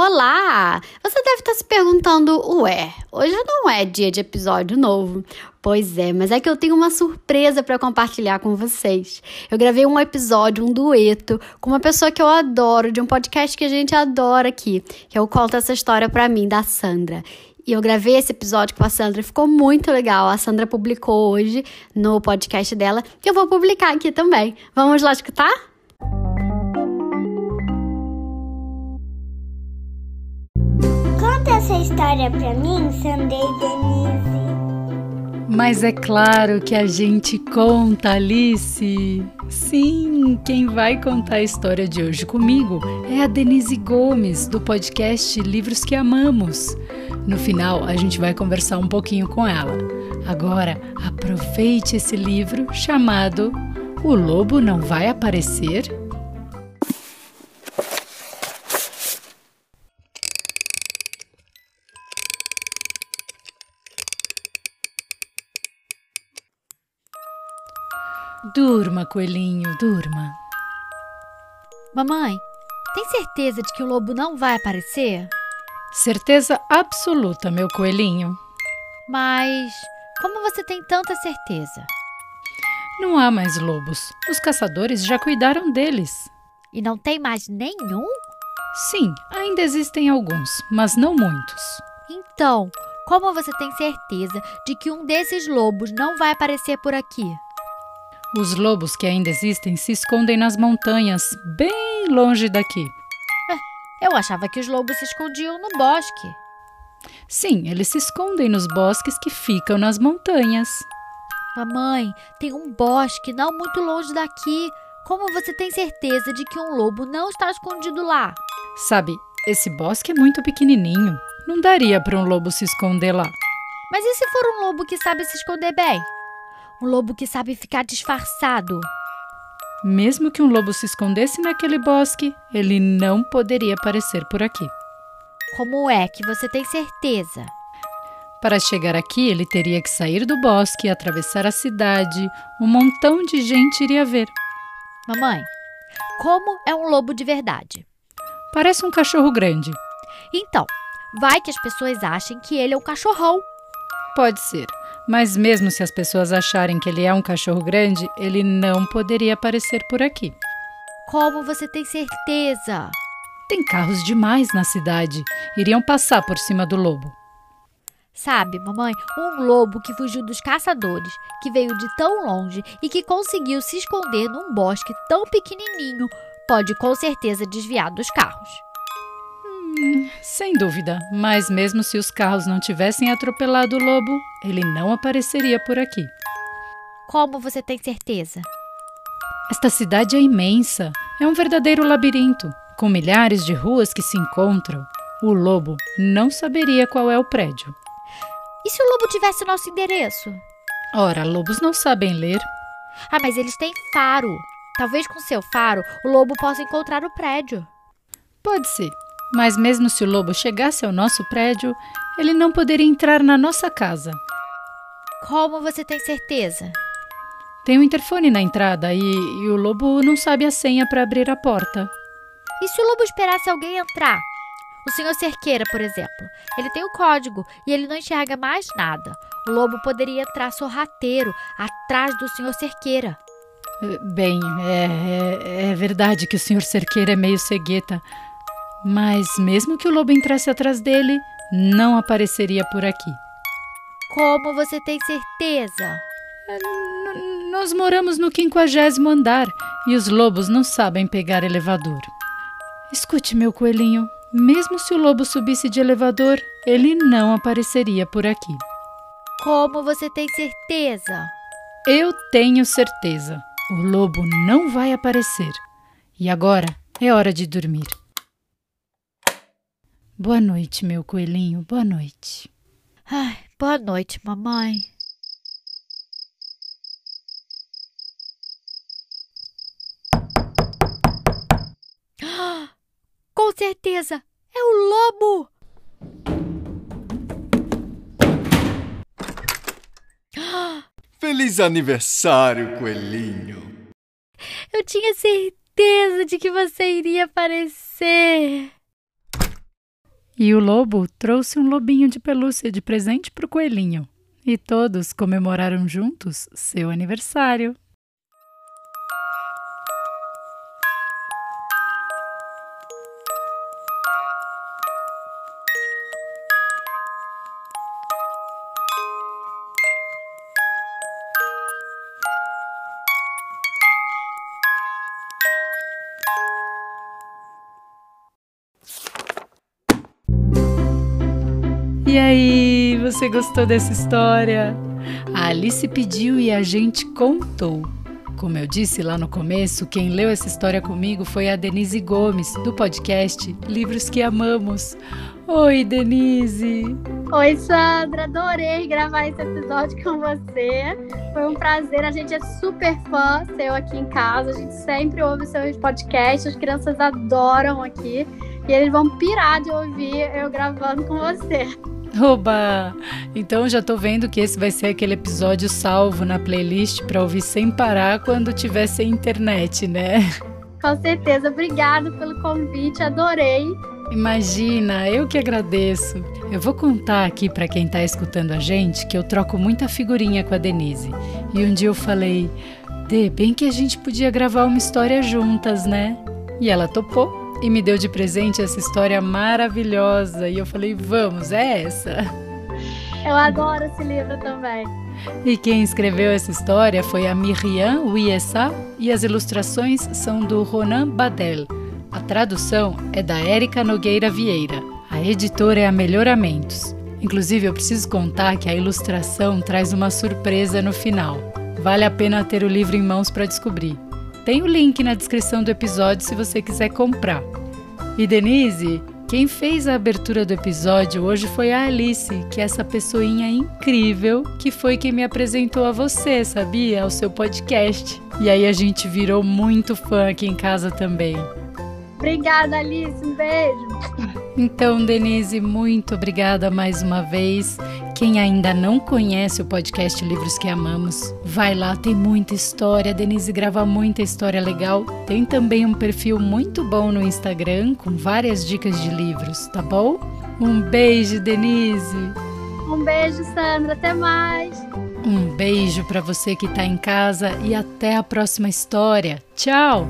Olá! Você deve estar se perguntando, ué, hoje não é dia de episódio novo. Pois é, mas é que eu tenho uma surpresa para compartilhar com vocês. Eu gravei um episódio, um dueto, com uma pessoa que eu adoro, de um podcast que a gente adora aqui, que eu conto essa história para mim, da Sandra. E eu gravei esse episódio com a Sandra, ficou muito legal. A Sandra publicou hoje no podcast dela, que eu vou publicar aqui também. Vamos lá escutar? Essa história pra mim, Sandei Denise. Mas é claro que a gente conta, Alice. Sim, quem vai contar a história de hoje comigo é a Denise Gomes, do podcast Livros que Amamos. No final, a gente vai conversar um pouquinho com ela. Agora, aproveite esse livro chamado O Lobo Não Vai Aparecer Durma, coelhinho, durma. Mamãe, tem certeza de que o lobo não vai aparecer? Certeza absoluta, meu coelhinho. Mas como você tem tanta certeza? Não há mais lobos. Os caçadores já cuidaram deles. E não tem mais nenhum? Sim, ainda existem alguns, mas não muitos. Então, como você tem certeza de que um desses lobos não vai aparecer por aqui? Os lobos que ainda existem se escondem nas montanhas, bem longe daqui. É, eu achava que os lobos se escondiam no bosque. Sim, eles se escondem nos bosques que ficam nas montanhas. Mamãe, tem um bosque não muito longe daqui. Como você tem certeza de que um lobo não está escondido lá? Sabe, esse bosque é muito pequenininho. Não daria para um lobo se esconder lá. Mas e se for um lobo que sabe se esconder bem? Um lobo que sabe ficar disfarçado. Mesmo que um lobo se escondesse naquele bosque, ele não poderia aparecer por aqui. Como é que você tem certeza? Para chegar aqui, ele teria que sair do bosque, atravessar a cidade. Um montão de gente iria ver. Mamãe, como é um lobo de verdade? Parece um cachorro grande. Então, vai que as pessoas achem que ele é um cachorrão. Pode ser. Mas mesmo se as pessoas acharem que ele é um cachorro grande, ele não poderia aparecer por aqui. Como você tem certeza? Tem carros demais na cidade. Iriam passar por cima do lobo. Sabe, mamãe, um lobo que fugiu dos caçadores, que veio de tão longe e que conseguiu se esconder num bosque tão pequenininho, pode com certeza desviar dos carros. Hum, sem dúvida, mas mesmo se os carros não tivessem atropelado o lobo, ele não apareceria por aqui. Como você tem certeza? Esta cidade é imensa, é um verdadeiro labirinto, com milhares de ruas que se encontram. O lobo não saberia qual é o prédio. E se o lobo tivesse nosso endereço? Ora, lobos não sabem ler. Ah, mas eles têm faro. Talvez com seu faro o lobo possa encontrar o prédio. Pode ser, mas mesmo se o lobo chegasse ao nosso prédio, ele não poderia entrar na nossa casa. Como você tem certeza? Tem um interfone na entrada e, e o lobo não sabe a senha para abrir a porta. E se o lobo esperasse alguém entrar? O senhor Cerqueira, por exemplo. Ele tem o código e ele não enxerga mais nada. O lobo poderia entrar sorrateiro atrás do senhor Cerqueira. Bem, é, é, é verdade que o senhor Cerqueira é meio cegueta. Mas mesmo que o lobo entrasse atrás dele, não apareceria por aqui. Como você tem certeza? É, nós moramos no quinquagésimo andar e os lobos não sabem pegar elevador. Escute, meu coelhinho, mesmo se o lobo subisse de elevador, ele não apareceria por aqui. Como você tem certeza? Eu tenho certeza. O lobo não vai aparecer. E agora é hora de dormir. Boa noite, meu coelhinho. Boa noite. Ai, boa noite, mamãe. Com certeza, é o lobo! Feliz aniversário, coelhinho! Eu tinha certeza de que você iria aparecer. E o lobo trouxe um lobinho de pelúcia de presente para o coelhinho. E todos comemoraram juntos seu aniversário. E aí, você gostou dessa história? A Alice pediu e a gente contou. Como eu disse lá no começo, quem leu essa história comigo foi a Denise Gomes, do podcast Livros que Amamos. Oi, Denise! Oi, Sandra! Adorei gravar esse episódio com você. Foi um prazer. A gente é super fã seu aqui em casa. A gente sempre ouve seus podcasts. As crianças adoram aqui. E eles vão pirar de ouvir eu gravando com você. Oba! Então já tô vendo que esse vai ser aquele episódio salvo na playlist para ouvir sem parar quando tiver sem internet, né? Com certeza. Obrigada pelo convite, adorei. Imagina, eu que agradeço. Eu vou contar aqui para quem tá escutando a gente que eu troco muita figurinha com a Denise. E um dia eu falei: "De bem que a gente podia gravar uma história juntas, né?" E ela topou e me deu de presente essa história maravilhosa. E eu falei: vamos, é essa. Eu adoro esse livro também. E quem escreveu essa história foi a Miriam Wiesa e as ilustrações são do Ronan Badel. A tradução é da Érica Nogueira Vieira. A editora é a Melhoramentos. Inclusive, eu preciso contar que a ilustração traz uma surpresa no final. Vale a pena ter o livro em mãos para descobrir. Tem o link na descrição do episódio se você quiser comprar. E Denise, quem fez a abertura do episódio hoje foi a Alice, que é essa pessoinha incrível que foi quem me apresentou a você, sabia? Ao seu podcast. E aí a gente virou muito fã aqui em casa também. Obrigada, Alice. Um beijo. Então, Denise, muito obrigada mais uma vez. Quem ainda não conhece o podcast Livros que Amamos, vai lá, tem muita história. A Denise grava muita história legal. Tem também um perfil muito bom no Instagram com várias dicas de livros, tá bom? Um beijo, Denise. Um beijo, Sandra. Até mais. Um beijo para você que está em casa e até a próxima história. Tchau!